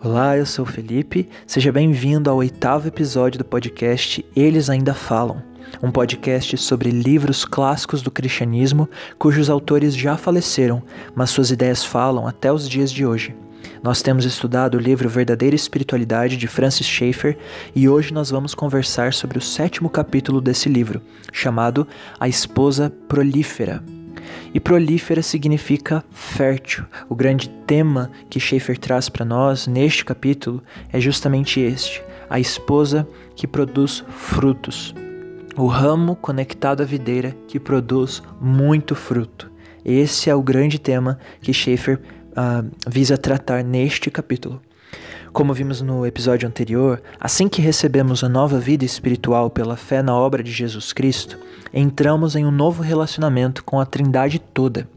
Olá, eu sou o Felipe. Seja bem-vindo ao oitavo episódio do podcast Eles Ainda Falam, um podcast sobre livros clássicos do cristianismo cujos autores já faleceram, mas suas ideias falam até os dias de hoje. Nós temos estudado o livro Verdadeira Espiritualidade de Francis Schaeffer e hoje nós vamos conversar sobre o sétimo capítulo desse livro, chamado A Esposa Prolífera. E prolífera significa fértil. O grande tema que Schaeffer traz para nós neste capítulo é justamente este: a esposa que produz frutos. O ramo conectado à videira que produz muito fruto. Esse é o grande tema que Schaeffer uh, visa tratar neste capítulo. Como vimos no episódio anterior, assim que recebemos a nova vida espiritual pela fé na obra de Jesus Cristo, entramos em um novo relacionamento com a Trindade toda.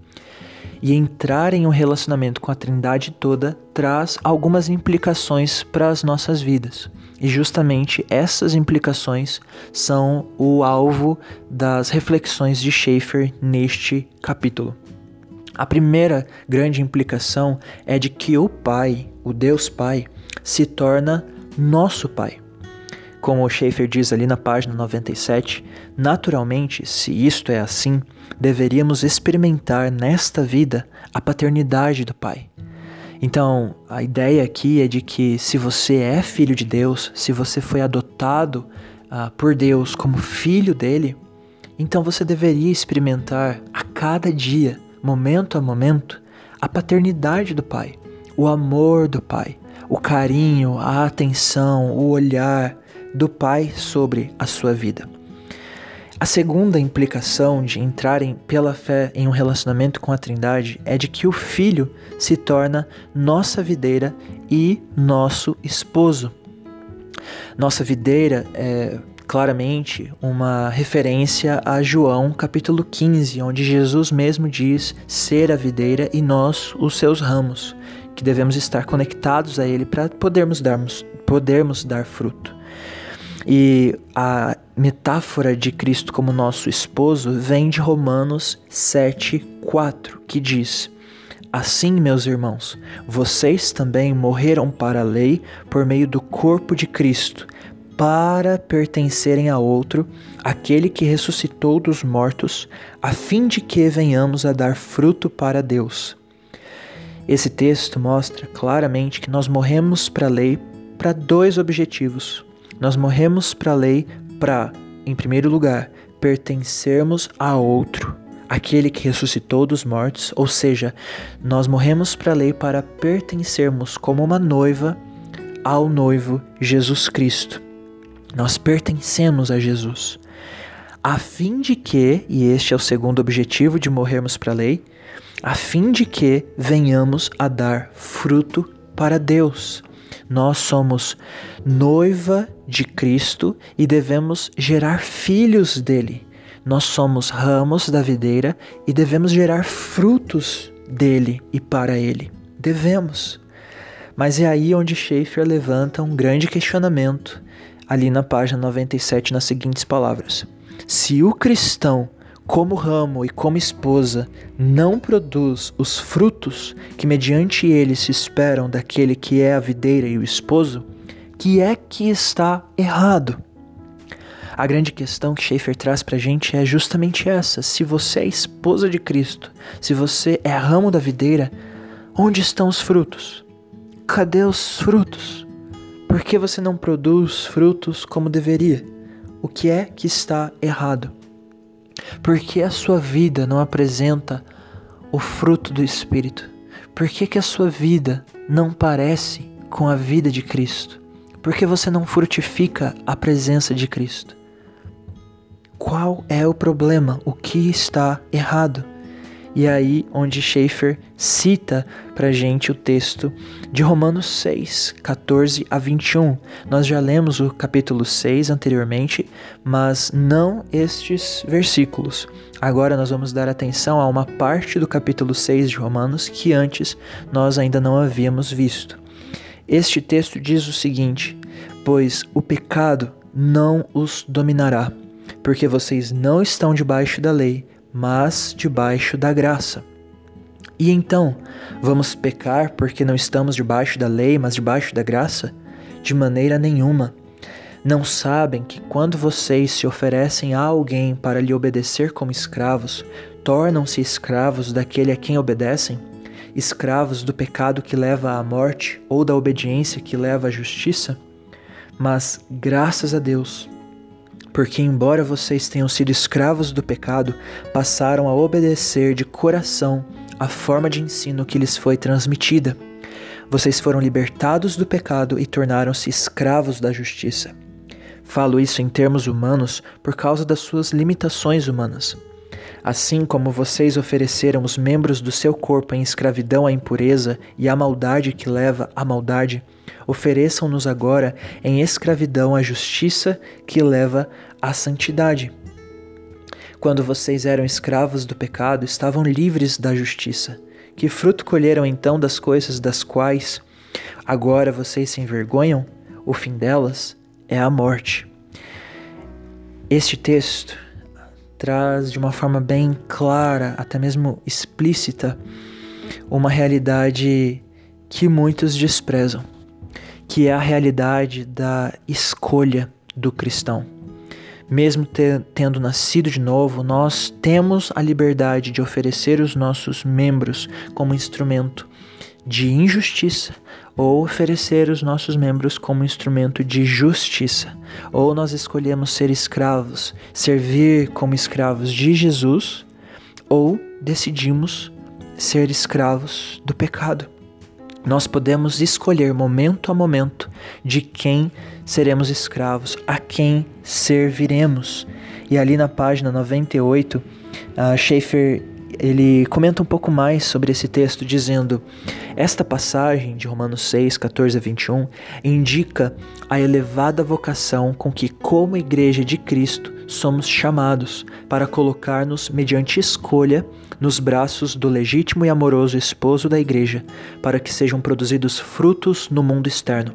E entrar em um relacionamento com a Trindade toda traz algumas implicações para as nossas vidas. E justamente essas implicações são o alvo das reflexões de Schaeffer neste capítulo. A primeira grande implicação é de que o Pai, o Deus Pai, se torna nosso Pai. Como o Schaefer diz ali na página 97, naturalmente, se isto é assim, deveríamos experimentar nesta vida a paternidade do Pai. Então, a ideia aqui é de que se você é filho de Deus, se você foi adotado uh, por Deus como filho dele, então você deveria experimentar a cada dia, momento a momento, a paternidade do Pai, o amor do Pai, o carinho, a atenção, o olhar do Pai sobre a sua vida. A segunda implicação de entrarem pela fé em um relacionamento com a Trindade é de que o Filho se torna nossa videira e nosso esposo. Nossa videira é claramente uma referência a João capítulo 15, onde Jesus mesmo diz ser a videira e nós os seus ramos que devemos estar conectados a Ele para podermos, darmos, podermos dar fruto. E a metáfora de Cristo como nosso esposo vem de Romanos 7,4, que diz: Assim, meus irmãos, vocês também morreram para a lei por meio do corpo de Cristo, para pertencerem a outro, aquele que ressuscitou dos mortos, a fim de que venhamos a dar fruto para Deus. Esse texto mostra claramente que nós morremos para a lei para dois objetivos. Nós morremos para a lei para, em primeiro lugar, pertencermos a outro, aquele que ressuscitou dos mortos, ou seja, nós morremos para a lei para pertencermos como uma noiva ao noivo Jesus Cristo. Nós pertencemos a Jesus. A fim de que, e este é o segundo objetivo de morrermos para a lei, a fim de que venhamos a dar fruto para Deus. Nós somos noiva de Cristo e devemos gerar filhos dele. Nós somos ramos da videira e devemos gerar frutos dele e para ele. Devemos. Mas é aí onde Schaeffer levanta um grande questionamento, ali na página 97, nas seguintes palavras: Se o cristão como ramo e como esposa, não produz os frutos que mediante ele se esperam daquele que é a videira e o esposo, que é que está errado? A grande questão que Schaefer traz para a gente é justamente essa: se você é esposa de Cristo, se você é ramo da videira, onde estão os frutos? Cadê os frutos? Por que você não produz frutos como deveria? O que é que está errado? Por que a sua vida não apresenta o fruto do Espírito? Por que, que a sua vida não parece com a vida de Cristo? Por que você não frutifica a presença de Cristo? Qual é o problema? O que está errado? E aí onde Schaeffer cita para gente o texto de Romanos 6, 14 a 21. Nós já lemos o capítulo 6 anteriormente, mas não estes versículos. Agora nós vamos dar atenção a uma parte do capítulo 6 de Romanos que antes nós ainda não havíamos visto. Este texto diz o seguinte: Pois o pecado não os dominará, porque vocês não estão debaixo da lei mas debaixo da graça. E então, vamos pecar porque não estamos debaixo da lei, mas debaixo da graça? De maneira nenhuma. Não sabem que quando vocês se oferecem a alguém para lhe obedecer como escravos, tornam-se escravos daquele a quem obedecem? Escravos do pecado que leva à morte ou da obediência que leva à justiça? Mas, graças a Deus, porque, embora vocês tenham sido escravos do pecado, passaram a obedecer de coração a forma de ensino que lhes foi transmitida. Vocês foram libertados do pecado e tornaram-se escravos da justiça. Falo isso em termos humanos por causa das suas limitações humanas. Assim como vocês ofereceram os membros do seu corpo em escravidão à impureza e à maldade que leva à maldade, ofereçam-nos agora em escravidão à justiça que leva à santidade. Quando vocês eram escravos do pecado, estavam livres da justiça. Que fruto colheram então das coisas das quais agora vocês se envergonham? O fim delas é a morte. Este texto traz de uma forma bem clara, até mesmo explícita, uma realidade que muitos desprezam, que é a realidade da escolha do cristão. Mesmo tendo nascido de novo, nós temos a liberdade de oferecer os nossos membros como instrumento de injustiça ou oferecer os nossos membros como instrumento de justiça. Ou nós escolhemos ser escravos, servir como escravos de Jesus, ou decidimos ser escravos do pecado. Nós podemos escolher momento a momento de quem seremos escravos, a quem serviremos. E ali na página 98, uh, Schaefer ele comenta um pouco mais sobre esse texto, dizendo: Esta passagem de Romanos 6, 14 a 21 indica a elevada vocação com que, como Igreja de Cristo, somos chamados para colocar-nos, mediante escolha, nos braços do legítimo e amoroso esposo da Igreja, para que sejam produzidos frutos no mundo externo.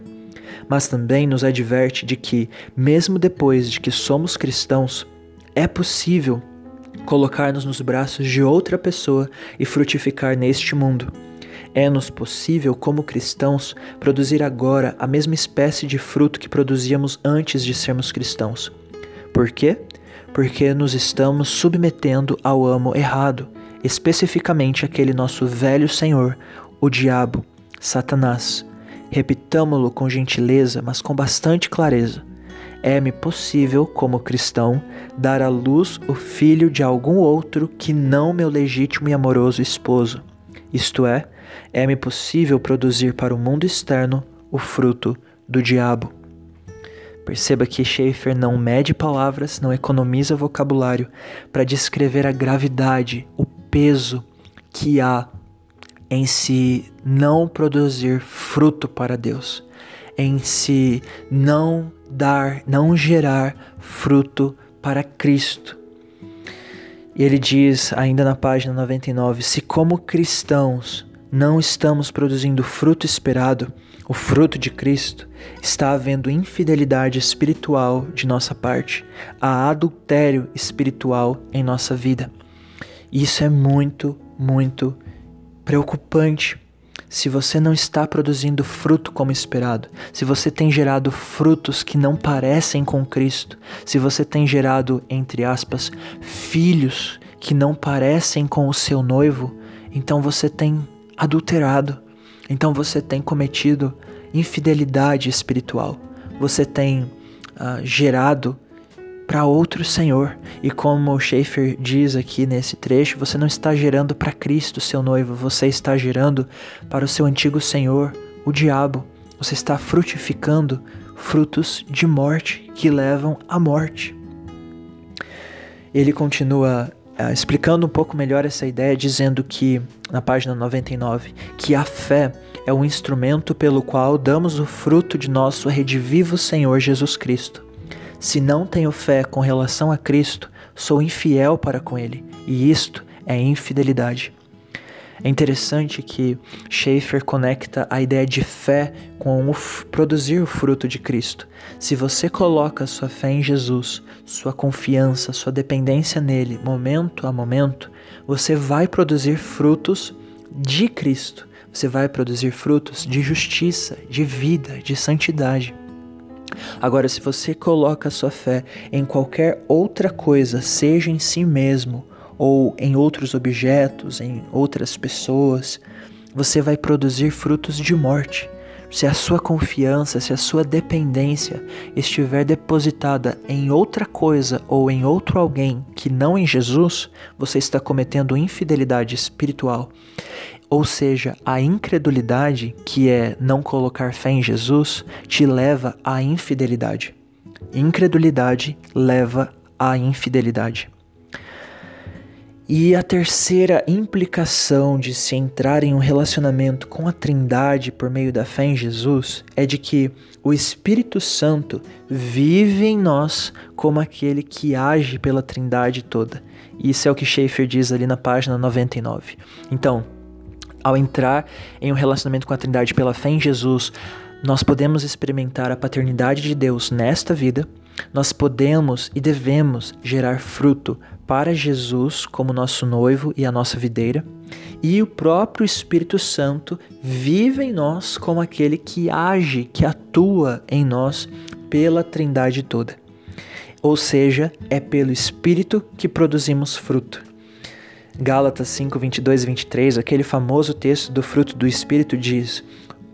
Mas também nos adverte de que, mesmo depois de que somos cristãos, é possível colocar-nos nos braços de outra pessoa e frutificar neste mundo. É-nos possível, como cristãos, produzir agora a mesma espécie de fruto que produzíamos antes de sermos cristãos. Por quê? Porque nos estamos submetendo ao amo errado, especificamente aquele nosso velho senhor, o diabo, Satanás. Repitamo-lo com gentileza, mas com bastante clareza é-me possível, como cristão, dar à luz o filho de algum outro que não meu legítimo e amoroso esposo. Isto é, é-me possível produzir para o mundo externo o fruto do diabo. Perceba que Schaeffer não mede palavras, não economiza vocabulário para descrever a gravidade, o peso que há em se não produzir fruto para Deus, em se não dar, não gerar fruto para Cristo. E ele diz, ainda na página 99, se como cristãos não estamos produzindo fruto esperado, o fruto de Cristo, está havendo infidelidade espiritual de nossa parte, há adultério espiritual em nossa vida. Isso é muito, muito preocupante se você não está produzindo fruto como esperado, se você tem gerado frutos que não parecem com Cristo, se você tem gerado, entre aspas, filhos que não parecem com o seu noivo, então você tem adulterado, então você tem cometido infidelidade espiritual, você tem uh, gerado para outro Senhor. E como Schaefer diz aqui nesse trecho, você não está gerando para Cristo, seu noivo, você está gerando para o seu antigo Senhor, o diabo. Você está frutificando frutos de morte que levam à morte. Ele continua uh, explicando um pouco melhor essa ideia, dizendo que, na página 99, que a fé é o instrumento pelo qual damos o fruto de nosso redivivo Senhor Jesus Cristo. Se não tenho fé com relação a Cristo, sou infiel para com Ele, e isto é infidelidade. É interessante que Schaeffer conecta a ideia de fé com o produzir o fruto de Cristo. Se você coloca sua fé em Jesus, sua confiança, sua dependência nele, momento a momento, você vai produzir frutos de Cristo, você vai produzir frutos de justiça, de vida, de santidade. Agora, se você coloca sua fé em qualquer outra coisa, seja em si mesmo ou em outros objetos, em outras pessoas, você vai produzir frutos de morte. Se a sua confiança, se a sua dependência estiver depositada em outra coisa ou em outro alguém que não em Jesus, você está cometendo infidelidade espiritual. Ou seja, a incredulidade, que é não colocar fé em Jesus, te leva à infidelidade. Incredulidade leva à infidelidade. E a terceira implicação de se entrar em um relacionamento com a Trindade por meio da fé em Jesus é de que o Espírito Santo vive em nós como aquele que age pela Trindade toda. Isso é o que Schaeffer diz ali na página 99. Então, ao entrar em um relacionamento com a Trindade pela fé em Jesus, nós podemos experimentar a paternidade de Deus nesta vida, nós podemos e devemos gerar fruto para Jesus como nosso noivo e a nossa videira, e o próprio Espírito Santo vive em nós como aquele que age, que atua em nós pela Trindade toda. Ou seja, é pelo Espírito que produzimos fruto. Gálatas 5, 22 e 23, aquele famoso texto do fruto do Espírito diz: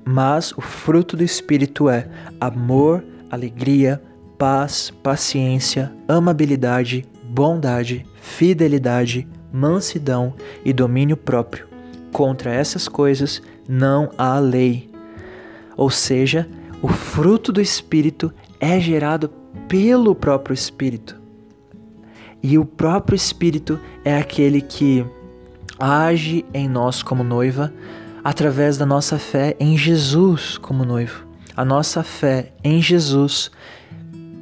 Mas o fruto do Espírito é amor, alegria, paz, paciência, amabilidade, bondade, fidelidade, mansidão e domínio próprio. Contra essas coisas não há lei. Ou seja, o fruto do Espírito é gerado pelo próprio Espírito. E o próprio Espírito é aquele que age em nós como noiva através da nossa fé em Jesus como noivo. A nossa fé em Jesus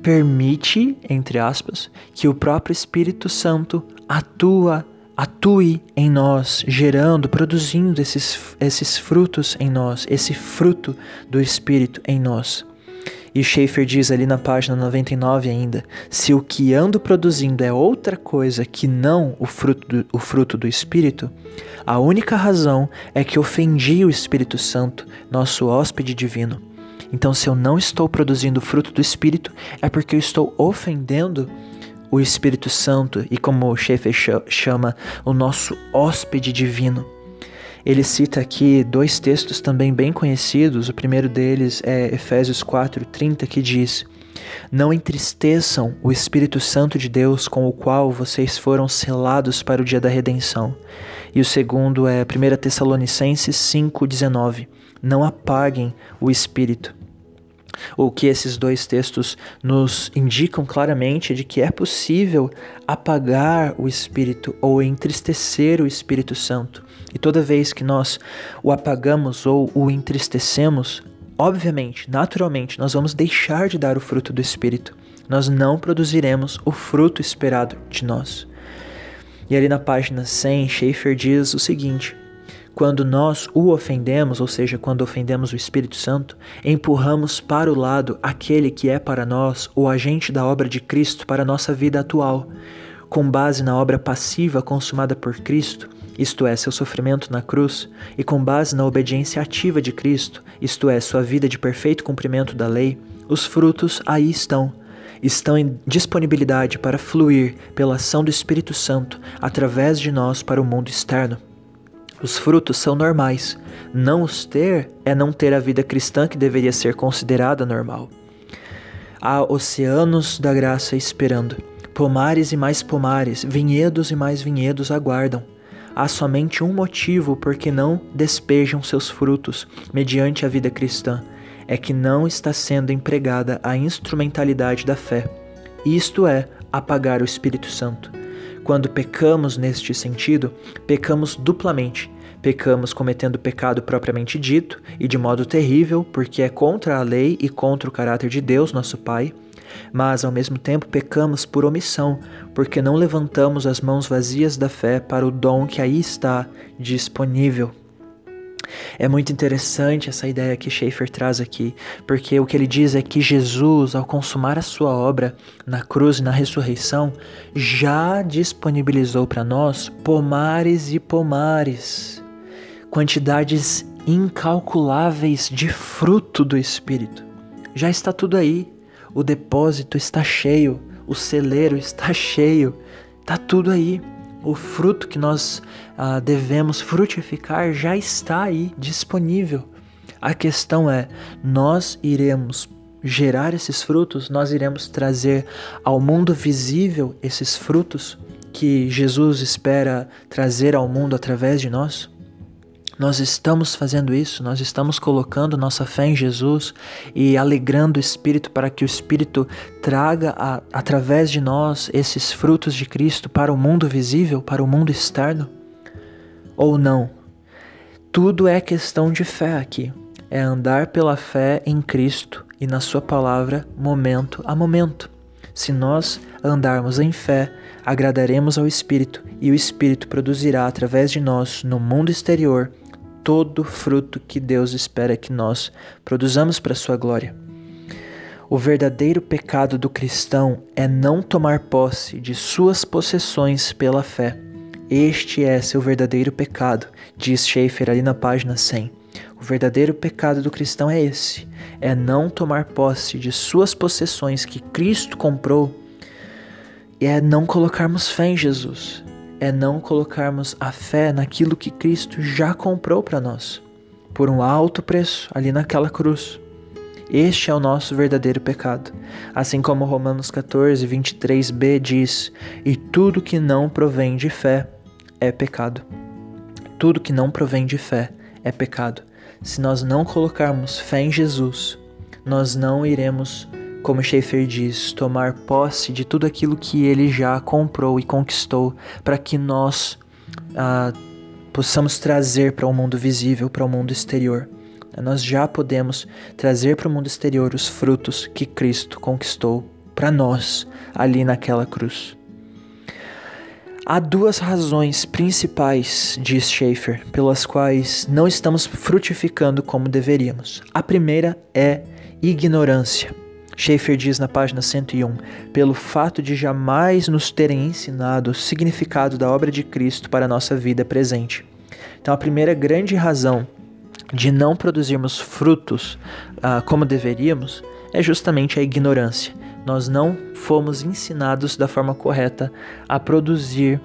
permite, entre aspas, que o próprio Espírito Santo atua, atue em nós, gerando, produzindo esses, esses frutos em nós, esse fruto do Espírito em nós. E Schaefer diz ali na página 99 ainda: se o que ando produzindo é outra coisa que não o fruto do, o fruto do Espírito, a única razão é que ofendi o Espírito Santo, nosso hóspede divino. Então, se eu não estou produzindo o fruto do Espírito, é porque eu estou ofendendo o Espírito Santo e, como Schaefer chama, o nosso hóspede divino. Ele cita aqui dois textos também bem conhecidos. O primeiro deles é Efésios 4:30, que diz: Não entristeçam o Espírito Santo de Deus, com o qual vocês foram selados para o dia da redenção. E o segundo é 1 Tessalonicenses 5:19. Não apaguem o Espírito. O que esses dois textos nos indicam claramente é de que é possível apagar o Espírito ou entristecer o Espírito Santo. E toda vez que nós o apagamos ou o entristecemos, obviamente, naturalmente, nós vamos deixar de dar o fruto do Espírito. Nós não produziremos o fruto esperado de nós. E ali na página 100, Schaefer diz o seguinte: quando nós o ofendemos, ou seja, quando ofendemos o Espírito Santo, empurramos para o lado aquele que é para nós o agente da obra de Cristo para a nossa vida atual. Com base na obra passiva consumada por Cristo, isto é, seu sofrimento na cruz, e com base na obediência ativa de Cristo, isto é, sua vida de perfeito cumprimento da lei, os frutos aí estão. Estão em disponibilidade para fluir pela ação do Espírito Santo através de nós para o mundo externo. Os frutos são normais. Não os ter é não ter a vida cristã que deveria ser considerada normal. Há oceanos da graça esperando. Pomares e mais pomares, vinhedos e mais vinhedos aguardam. Há somente um motivo por que não despejam seus frutos mediante a vida cristã: é que não está sendo empregada a instrumentalidade da fé, isto é, apagar o Espírito Santo. Quando pecamos neste sentido, pecamos duplamente. Pecamos cometendo pecado propriamente dito e de modo terrível, porque é contra a lei e contra o caráter de Deus, nosso Pai. Mas ao mesmo tempo pecamos por omissão, porque não levantamos as mãos vazias da fé para o dom que aí está disponível. É muito interessante essa ideia que Schaeffer traz aqui, porque o que ele diz é que Jesus, ao consumar a sua obra na cruz e na ressurreição, já disponibilizou para nós pomares e pomares. quantidades incalculáveis de fruto do Espírito. Já está tudo aí. O depósito está cheio, o celeiro está cheio, está tudo aí. O fruto que nós ah, devemos frutificar já está aí disponível. A questão é: nós iremos gerar esses frutos, nós iremos trazer ao mundo visível esses frutos que Jesus espera trazer ao mundo através de nós? Nós estamos fazendo isso, nós estamos colocando nossa fé em Jesus e alegrando o Espírito para que o Espírito traga a, através de nós esses frutos de Cristo para o mundo visível, para o mundo externo? Ou não? Tudo é questão de fé aqui. É andar pela fé em Cristo e na Sua palavra, momento a momento. Se nós andarmos em fé, agradaremos ao Espírito e o Espírito produzirá através de nós, no mundo exterior, todo fruto que Deus espera que nós produzamos para Sua glória. O verdadeiro pecado do cristão é não tomar posse de suas possessões pela fé. Este é seu verdadeiro pecado, diz Schaeffer ali na página 100. O verdadeiro pecado do cristão é esse: é não tomar posse de suas possessões que Cristo comprou, e é não colocarmos fé em Jesus, é não colocarmos a fé naquilo que Cristo já comprou para nós, por um alto preço ali naquela cruz. Este é o nosso verdadeiro pecado. Assim como Romanos 14, 23b diz: E tudo que não provém de fé é pecado. Tudo que não provém de fé é pecado. Se nós não colocarmos fé em Jesus, nós não iremos como Schaeffer diz, tomar posse de tudo aquilo que ele já comprou e conquistou para que nós ah, possamos trazer para o mundo visível, para o mundo exterior. Nós já podemos trazer para o mundo exterior os frutos que Cristo conquistou para nós ali naquela cruz. Há duas razões principais, diz Schaeffer, pelas quais não estamos frutificando como deveríamos. A primeira é ignorância. Schaeffer diz na página 101: pelo fato de jamais nos terem ensinado o significado da obra de Cristo para a nossa vida presente. Então, a primeira grande razão de não produzirmos frutos ah, como deveríamos é justamente a ignorância. Nós não fomos ensinados da forma correta a produzir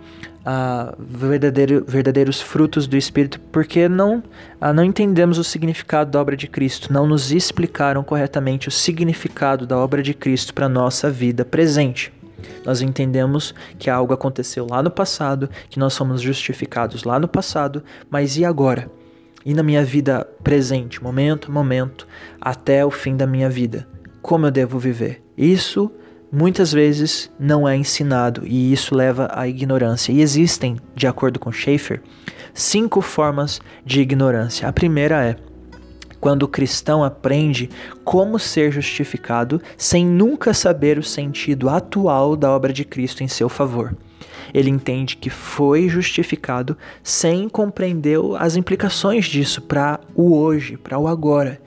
verdadeiro, verdadeiros frutos do Espírito, porque não, uh, não entendemos o significado da obra de Cristo, não nos explicaram corretamente o significado da obra de Cristo para a nossa vida presente. Nós entendemos que algo aconteceu lá no passado, que nós fomos justificados lá no passado, mas e agora? E na minha vida presente, momento a momento, até o fim da minha vida? Como eu devo viver? Isso muitas vezes não é ensinado e isso leva à ignorância. E existem, de acordo com Schaeffer, cinco formas de ignorância. A primeira é quando o cristão aprende como ser justificado sem nunca saber o sentido atual da obra de Cristo em seu favor. Ele entende que foi justificado sem compreender as implicações disso para o hoje, para o agora.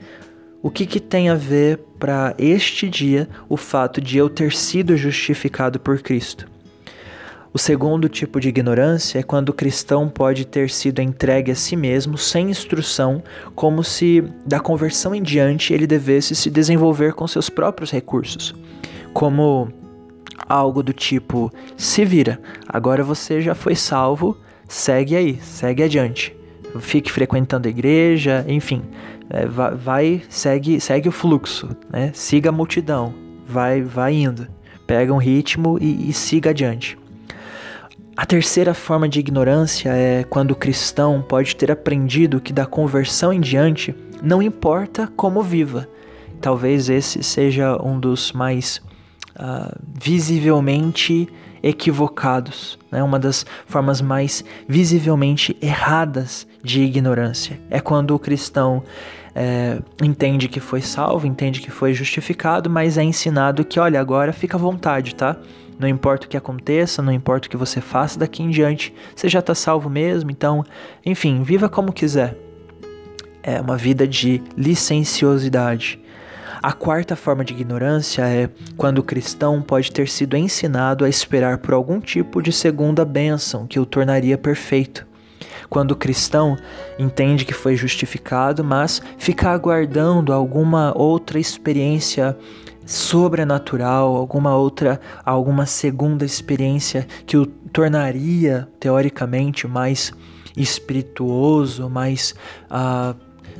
O que, que tem a ver para este dia o fato de eu ter sido justificado por Cristo? O segundo tipo de ignorância é quando o cristão pode ter sido entregue a si mesmo sem instrução, como se da conversão em diante ele devesse se desenvolver com seus próprios recursos, como algo do tipo: se vira, agora você já foi salvo, segue aí, segue adiante, fique frequentando a igreja, enfim, é, vai, vai, segue, segue o fluxo, né? Siga a multidão, vai, vai indo, pega um ritmo e, e siga adiante. A terceira forma de ignorância é quando o cristão pode ter aprendido que da conversão em diante não importa como viva. Talvez esse seja um dos mais uh, visivelmente equivocados, né? uma das formas mais visivelmente erradas de ignorância. É quando o cristão é, entende que foi salvo, entende que foi justificado, mas é ensinado que, olha, agora fica à vontade, tá? Não importa o que aconteça, não importa o que você faça daqui em diante, você já está salvo mesmo, então, enfim, viva como quiser. É uma vida de licenciosidade. A quarta forma de ignorância é quando o cristão pode ter sido ensinado a esperar por algum tipo de segunda bênção que o tornaria perfeito. Quando o cristão entende que foi justificado, mas fica aguardando alguma outra experiência sobrenatural, alguma outra, alguma segunda experiência que o tornaria teoricamente mais espirituoso, mais uh,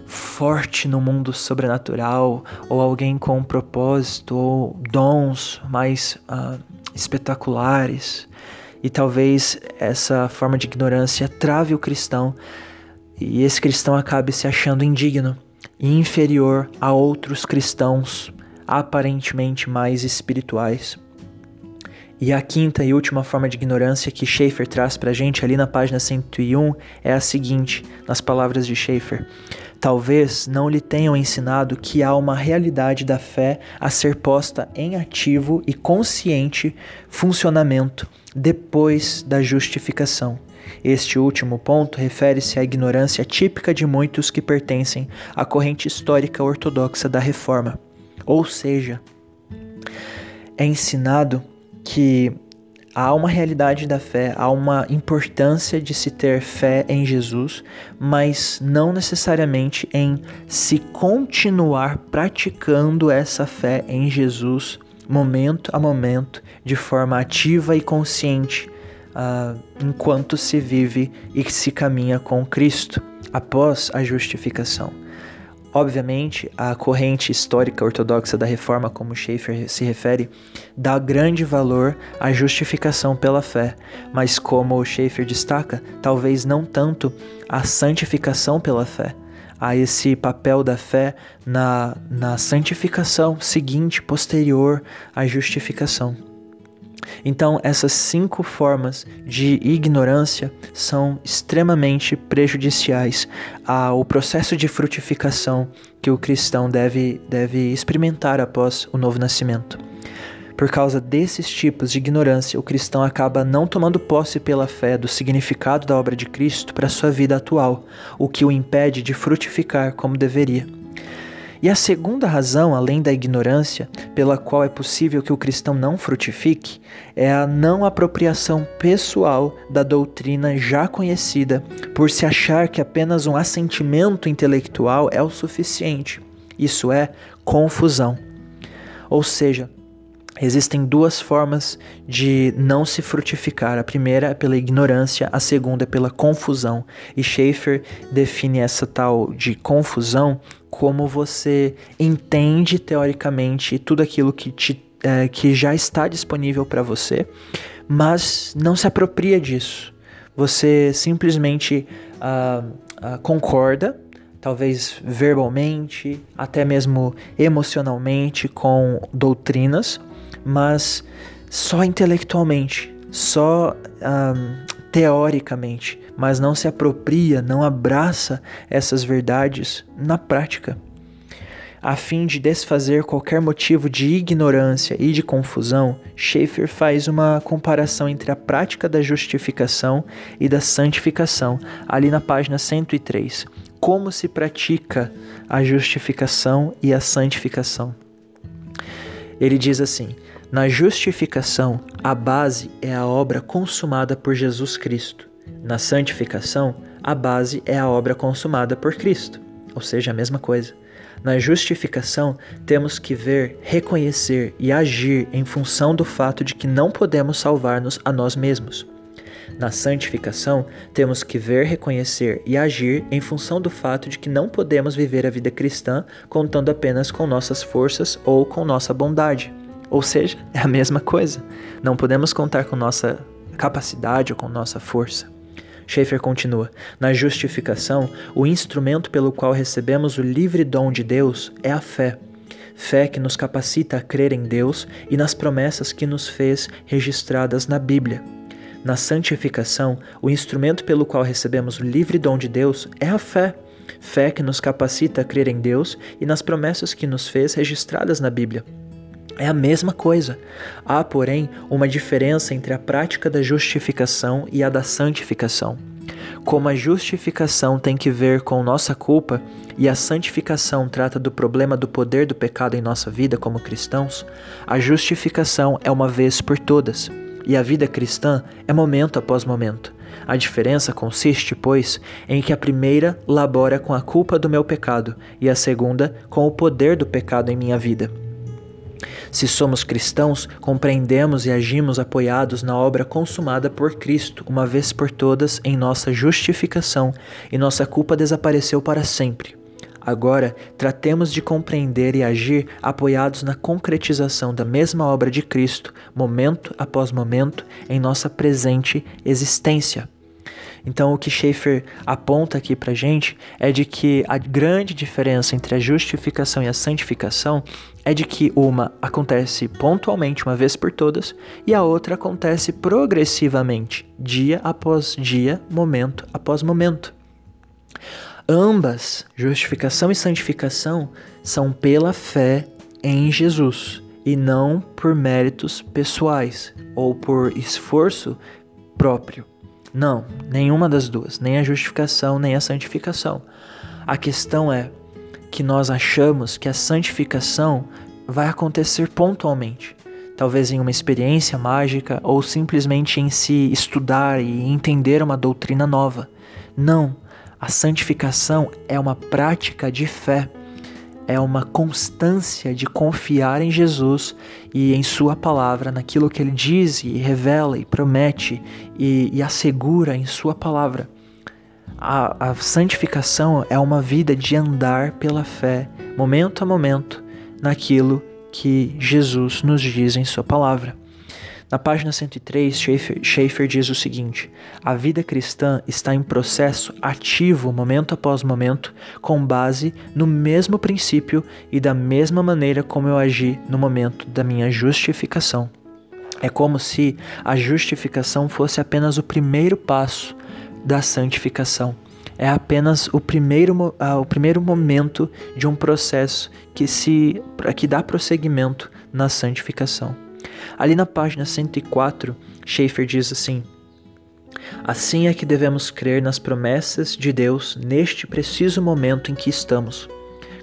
forte no mundo sobrenatural, ou alguém com um propósito, ou dons mais uh, espetaculares. E talvez essa forma de ignorância trave o cristão e esse cristão acabe se achando indigno e inferior a outros cristãos aparentemente mais espirituais. E a quinta e última forma de ignorância que Schaeffer traz para a gente ali na página 101 é a seguinte, nas palavras de Schaeffer: Talvez não lhe tenham ensinado que há uma realidade da fé a ser posta em ativo e consciente funcionamento depois da justificação. Este último ponto refere-se à ignorância típica de muitos que pertencem à corrente histórica ortodoxa da Reforma. Ou seja, é ensinado que há uma realidade da fé, há uma importância de se ter fé em Jesus, mas não necessariamente em se continuar praticando essa fé em Jesus momento a momento, de forma ativa e consciente, uh, enquanto se vive e se caminha com Cristo após a justificação. Obviamente, a corrente histórica ortodoxa da reforma, como Schaeffer se refere, dá grande valor à justificação pela fé, mas como Schaeffer destaca, talvez não tanto à santificação pela fé, a esse papel da fé na, na santificação seguinte, posterior à justificação. Então, essas cinco formas de ignorância são extremamente prejudiciais ao processo de frutificação que o cristão deve, deve experimentar após o novo nascimento. Por causa desses tipos de ignorância, o cristão acaba não tomando posse pela fé do significado da obra de Cristo para sua vida atual, o que o impede de frutificar como deveria. E a segunda razão, além da ignorância, pela qual é possível que o cristão não frutifique, é a não apropriação pessoal da doutrina já conhecida, por se achar que apenas um assentimento intelectual é o suficiente. Isso é confusão. Ou seja, Existem duas formas de não se frutificar. A primeira é pela ignorância, a segunda é pela confusão. E Schaeffer define essa tal de confusão como você entende teoricamente tudo aquilo que, te, é, que já está disponível para você, mas não se apropria disso. Você simplesmente uh, uh, concorda, talvez verbalmente, até mesmo emocionalmente, com doutrinas, mas só intelectualmente, só um, teoricamente, mas não se apropria, não abraça essas verdades na prática. A fim de desfazer qualquer motivo de ignorância e de confusão, Schaeffer faz uma comparação entre a prática da justificação e da santificação, ali na página 103. Como se pratica a justificação e a santificação. Ele diz assim: na justificação, a base é a obra consumada por Jesus Cristo. Na santificação, a base é a obra consumada por Cristo, ou seja, a mesma coisa. Na justificação, temos que ver, reconhecer e agir em função do fato de que não podemos salvar-nos a nós mesmos. Na santificação, temos que ver, reconhecer e agir em função do fato de que não podemos viver a vida cristã contando apenas com nossas forças ou com nossa bondade. Ou seja, é a mesma coisa. Não podemos contar com nossa capacidade ou com nossa força. Schaeffer continua: Na justificação, o instrumento pelo qual recebemos o livre dom de Deus é a fé. Fé que nos capacita a crer em Deus e nas promessas que nos fez registradas na Bíblia. Na santificação, o instrumento pelo qual recebemos o livre dom de Deus é a fé. Fé que nos capacita a crer em Deus e nas promessas que nos fez registradas na Bíblia. É a mesma coisa. Há, porém, uma diferença entre a prática da justificação e a da santificação. Como a justificação tem que ver com nossa culpa e a santificação trata do problema do poder do pecado em nossa vida como cristãos, a justificação é uma vez por todas e a vida cristã é momento após momento. A diferença consiste, pois, em que a primeira labora com a culpa do meu pecado e a segunda com o poder do pecado em minha vida. Se somos cristãos, compreendemos e agimos apoiados na obra consumada por Cristo, uma vez por todas, em nossa justificação, e nossa culpa desapareceu para sempre. Agora, tratemos de compreender e agir apoiados na concretização da mesma obra de Cristo, momento após momento, em nossa presente existência. Então, o que Schaeffer aponta aqui para gente é de que a grande diferença entre a justificação e a santificação é de que uma acontece pontualmente, uma vez por todas, e a outra acontece progressivamente, dia após dia, momento após momento. Ambas, justificação e santificação, são pela fé em Jesus e não por méritos pessoais ou por esforço próprio. Não, nenhuma das duas, nem a justificação nem a santificação. A questão é que nós achamos que a santificação vai acontecer pontualmente, talvez em uma experiência mágica ou simplesmente em se estudar e entender uma doutrina nova. Não, a santificação é uma prática de fé é uma constância de confiar em Jesus e em Sua palavra, naquilo que Ele diz e revela e promete e, e assegura em Sua palavra. A, a santificação é uma vida de andar pela fé, momento a momento, naquilo que Jesus nos diz em Sua palavra. Na página 103, Schaefer, Schaefer diz o seguinte: A vida cristã está em processo ativo, momento após momento, com base no mesmo princípio e da mesma maneira como eu agi no momento da minha justificação. É como se a justificação fosse apenas o primeiro passo da santificação. É apenas o primeiro, uh, o primeiro momento de um processo que, se, que dá prosseguimento na santificação. Ali na página 104, Schaeffer diz assim: Assim é que devemos crer nas promessas de Deus neste preciso momento em que estamos.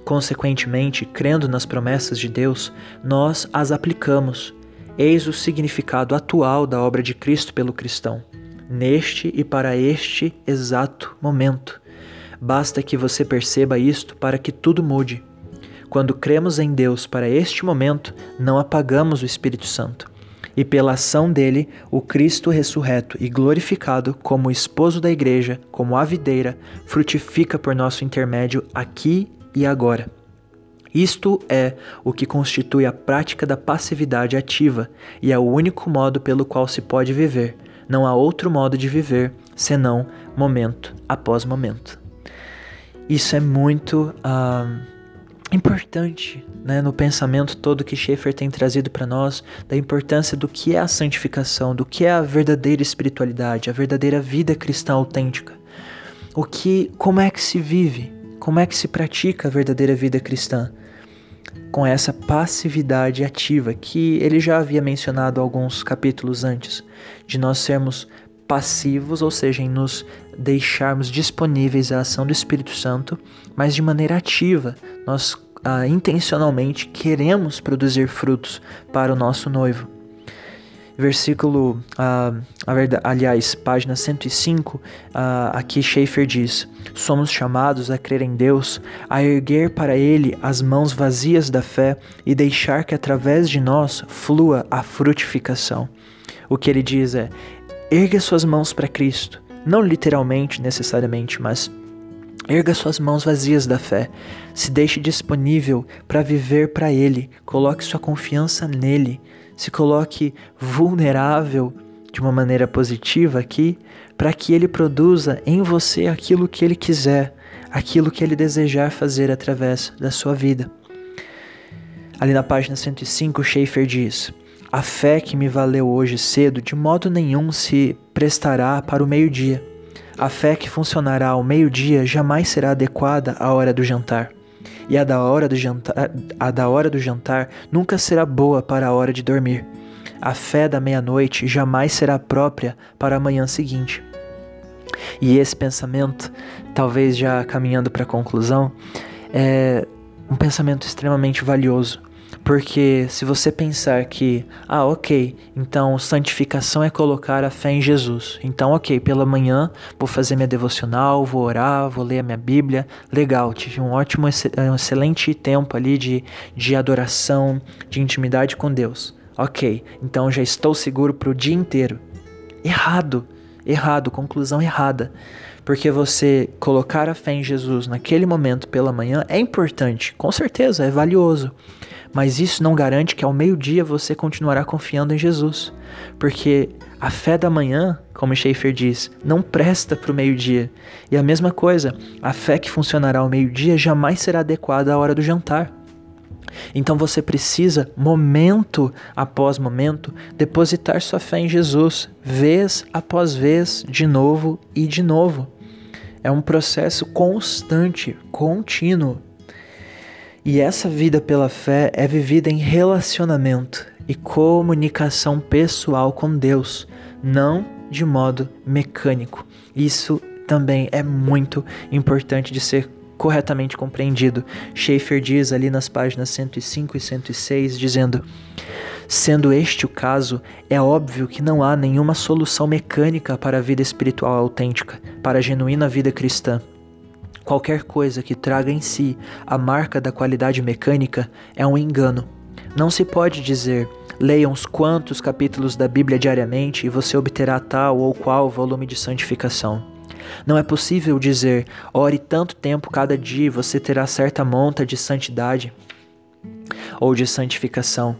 Consequentemente, crendo nas promessas de Deus, nós as aplicamos. Eis o significado atual da obra de Cristo pelo cristão, neste e para este exato momento. Basta que você perceba isto para que tudo mude. Quando cremos em Deus para este momento, não apagamos o Espírito Santo. E pela ação dele, o Cristo ressurreto e glorificado, como esposo da igreja, como a videira, frutifica por nosso intermédio aqui e agora. Isto é o que constitui a prática da passividade ativa e é o único modo pelo qual se pode viver. Não há outro modo de viver senão momento após momento. Isso é muito. Uh importante né, no pensamento todo que Schaeffer tem trazido para nós, da importância do que é a santificação, do que é a verdadeira espiritualidade, a verdadeira vida cristã autêntica. O que, como é que se vive, como é que se pratica a verdadeira vida cristã? Com essa passividade ativa que ele já havia mencionado alguns capítulos antes, de nós sermos passivos, ou seja, em nos deixarmos disponíveis à ação do Espírito Santo, mas de maneira ativa. Nós ah, intencionalmente queremos produzir frutos para o nosso noivo. Versículo, ah, aliás, página 105, ah, aqui Schaefer diz: Somos chamados a crer em Deus, a erguer para Ele as mãos vazias da fé e deixar que através de nós flua a frutificação. O que ele diz é: Erga suas mãos para Cristo, não literalmente necessariamente, mas erga suas mãos vazias da fé. Se deixe disponível para viver para Ele. Coloque sua confiança nele. Se coloque vulnerável de uma maneira positiva aqui, para que Ele produza em você aquilo que Ele quiser, aquilo que Ele desejar fazer através da sua vida. Ali na página 105, Schaefer diz. A fé que me valeu hoje cedo de modo nenhum se prestará para o meio-dia. A fé que funcionará ao meio-dia jamais será adequada à hora do jantar. E a da hora do jantar, a da hora do jantar nunca será boa para a hora de dormir. A fé da meia-noite jamais será própria para a manhã seguinte. E esse pensamento, talvez já caminhando para a conclusão, é um pensamento extremamente valioso Porque se você pensar que, ah, ok, então santificação é colocar a fé em Jesus. Então, ok, pela manhã vou fazer minha devocional, vou orar, vou ler a minha Bíblia. Legal, tive um ótimo, um excelente tempo ali de, de adoração, de intimidade com Deus. Ok, então já estou seguro para o dia inteiro. Errado, errado, conclusão errada. Porque você colocar a fé em Jesus naquele momento pela manhã é importante, com certeza, é valioso. Mas isso não garante que ao meio-dia você continuará confiando em Jesus. Porque a fé da manhã, como Schaefer diz, não presta para o meio-dia. E a mesma coisa, a fé que funcionará ao meio-dia jamais será adequada à hora do jantar. Então você precisa, momento após momento, depositar sua fé em Jesus, vez após vez, de novo e de novo. É um processo constante, contínuo. E essa vida pela fé é vivida em relacionamento e comunicação pessoal com Deus, não de modo mecânico. Isso também é muito importante de ser corretamente compreendido. Schaeffer diz ali nas páginas 105 e 106, dizendo: Sendo este o caso, é óbvio que não há nenhuma solução mecânica para a vida espiritual autêntica, para a genuína vida cristã. Qualquer coisa que traga em si a marca da qualidade mecânica é um engano. Não se pode dizer, leia uns quantos capítulos da Bíblia diariamente e você obterá tal ou qual volume de santificação. Não é possível dizer, ore tanto tempo cada dia e você terá certa monta de santidade ou de santificação.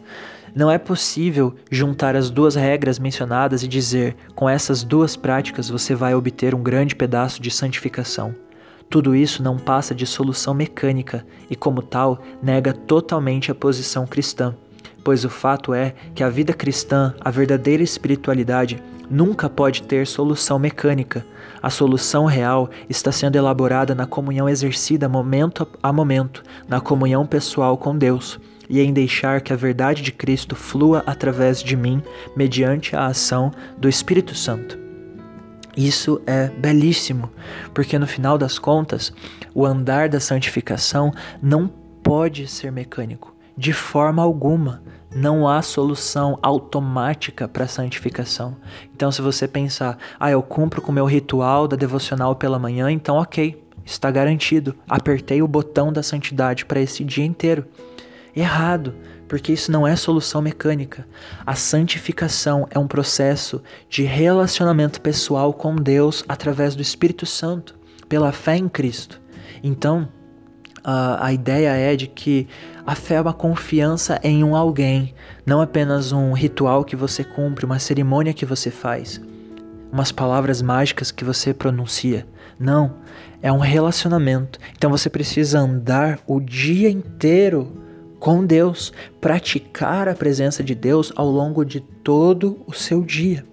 Não é possível juntar as duas regras mencionadas e dizer, com essas duas práticas você vai obter um grande pedaço de santificação. Tudo isso não passa de solução mecânica e, como tal, nega totalmente a posição cristã, pois o fato é que a vida cristã, a verdadeira espiritualidade, nunca pode ter solução mecânica. A solução real está sendo elaborada na comunhão exercida momento a momento, na comunhão pessoal com Deus, e em deixar que a verdade de Cristo flua através de mim mediante a ação do Espírito Santo. Isso é belíssimo, porque no final das contas, o andar da santificação não pode ser mecânico, de forma alguma não há solução automática para a santificação. Então, se você pensar, ah, eu cumpro com o meu ritual da devocional pela manhã, então ok, está garantido. Apertei o botão da santidade para esse dia inteiro. Errado, porque isso não é solução mecânica. A santificação é um processo de relacionamento pessoal com Deus através do Espírito Santo, pela fé em Cristo. Então, a, a ideia é de que a fé é uma confiança em um alguém, não apenas um ritual que você cumpre, uma cerimônia que você faz, umas palavras mágicas que você pronuncia. Não, é um relacionamento. Então você precisa andar o dia inteiro com Deus, praticar a presença de Deus ao longo de todo o seu dia.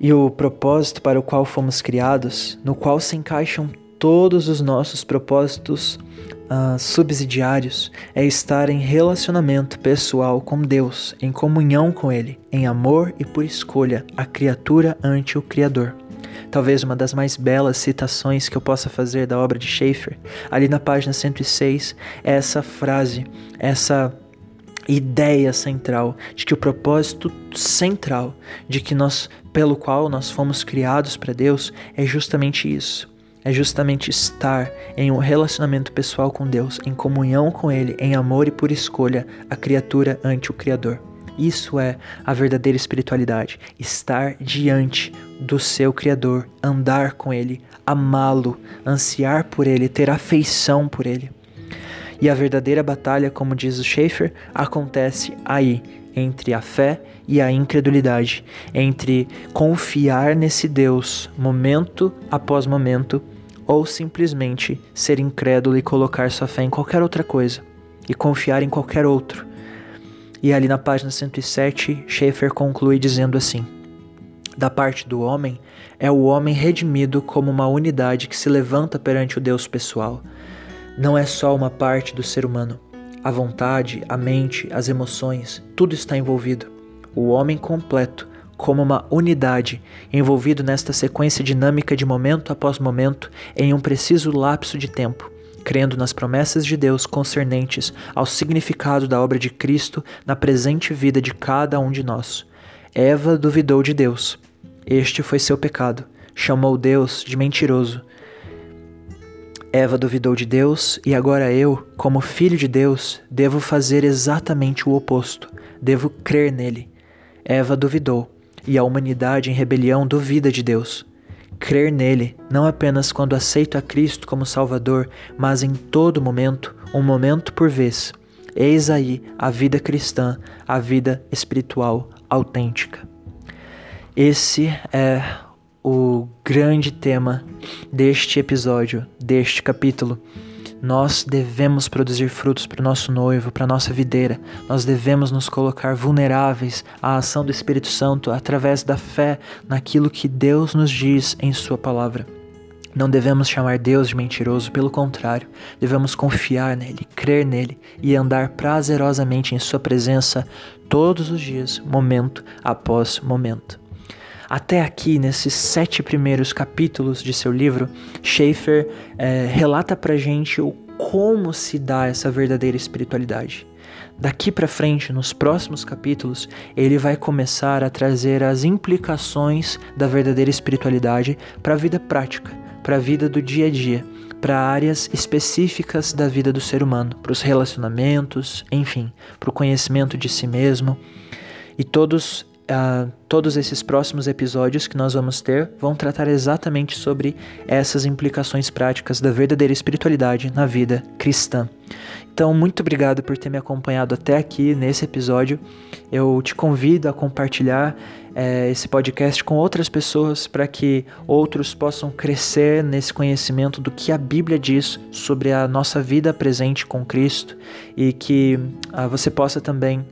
E o propósito para o qual fomos criados, no qual se encaixam todos os nossos propósitos uh, subsidiários é estar em relacionamento pessoal com Deus, em comunhão com Ele, em amor e por escolha, a criatura ante o Criador. Talvez uma das mais belas citações que eu possa fazer da obra de Schaeffer, ali na página 106, é essa frase, essa ideia central de que o propósito central de que nós pelo qual nós fomos criados para Deus é justamente isso é justamente estar em um relacionamento pessoal com Deus, em comunhão com Ele, em amor e por escolha, a criatura ante o Criador. Isso é a verdadeira espiritualidade. Estar diante do seu Criador, andar com Ele, amá-lo, ansiar por Ele, ter afeição por Ele. E a verdadeira batalha, como diz o Schaefer, acontece aí, entre a fé e a incredulidade, entre confiar nesse Deus momento após momento ou simplesmente ser incrédulo e colocar sua fé em qualquer outra coisa e confiar em qualquer outro. E ali na página 107, Schaeffer conclui dizendo assim: Da parte do homem, é o homem redimido como uma unidade que se levanta perante o Deus pessoal. Não é só uma parte do ser humano. A vontade, a mente, as emoções, tudo está envolvido. O homem completo como uma unidade, envolvido nesta sequência dinâmica de momento após momento em um preciso lapso de tempo. crendo nas promessas de Deus concernentes ao significado da obra de Cristo na presente vida de cada um de nós. Eva duvidou de Deus. Este foi seu pecado. Chamou Deus de mentiroso. Eva duvidou de Deus e agora eu, como filho de Deus, devo fazer exatamente o oposto. Devo crer nele. Eva duvidou e a humanidade em rebelião duvida de Deus crer nele, não apenas quando aceito a Cristo como Salvador, mas em todo momento, um momento por vez. Eis aí a vida cristã, a vida espiritual autêntica. Esse é o grande tema deste episódio, deste capítulo. Nós devemos produzir frutos para o nosso noivo, para a nossa videira. Nós devemos nos colocar vulneráveis à ação do Espírito Santo através da fé naquilo que Deus nos diz em Sua palavra. Não devemos chamar Deus de mentiroso, pelo contrário, devemos confiar nele, crer nele e andar prazerosamente em Sua presença todos os dias, momento após momento. Até aqui, nesses sete primeiros capítulos de seu livro, Schaeffer é, relata pra gente o como se dá essa verdadeira espiritualidade. Daqui para frente, nos próximos capítulos, ele vai começar a trazer as implicações da verdadeira espiritualidade para a vida prática, para a vida do dia a dia, para áreas específicas da vida do ser humano, para os relacionamentos, enfim, para o conhecimento de si mesmo. E todos Uh, todos esses próximos episódios que nós vamos ter vão tratar exatamente sobre essas implicações práticas da verdadeira espiritualidade na vida cristã. Então, muito obrigado por ter me acompanhado até aqui nesse episódio. Eu te convido a compartilhar é, esse podcast com outras pessoas para que outros possam crescer nesse conhecimento do que a Bíblia diz sobre a nossa vida presente com Cristo e que uh, você possa também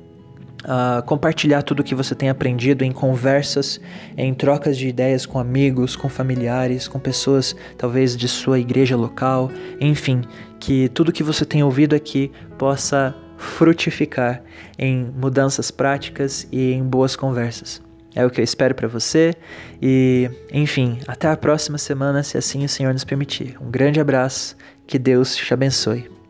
Uh, compartilhar tudo o que você tem aprendido em conversas, em trocas de ideias com amigos, com familiares, com pessoas talvez de sua igreja local, enfim, que tudo que você tem ouvido aqui possa frutificar em mudanças práticas e em boas conversas. É o que eu espero para você e, enfim, até a próxima semana, se assim o Senhor nos permitir. Um grande abraço, que Deus te abençoe.